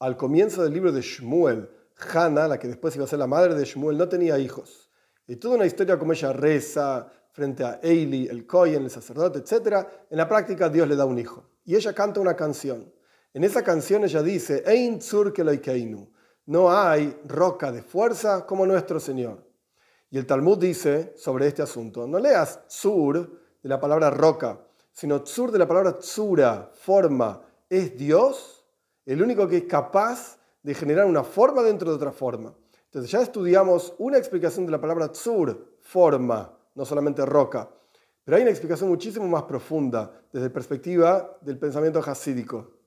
al comienzo del libro de Shmuel, Hannah, la que después iba a ser la madre de Shmuel, no tenía hijos. Y toda una historia como ella reza frente a Eli, el Kohen, el sacerdote, etc. En la práctica Dios le da un hijo. Y ella canta una canción. En esa canción ella dice, Ein tzur no hay roca de fuerza como nuestro Señor. Y el Talmud dice sobre este asunto, no leas tzur de la palabra roca, sino tzur de la palabra tzura, forma. ¿Es Dios el único que es capaz de generar una forma dentro de otra forma? Entonces ya estudiamos una explicación de la palabra tzur, forma, no solamente roca. Pero hay una explicación muchísimo más profunda desde la perspectiva del pensamiento hasídico.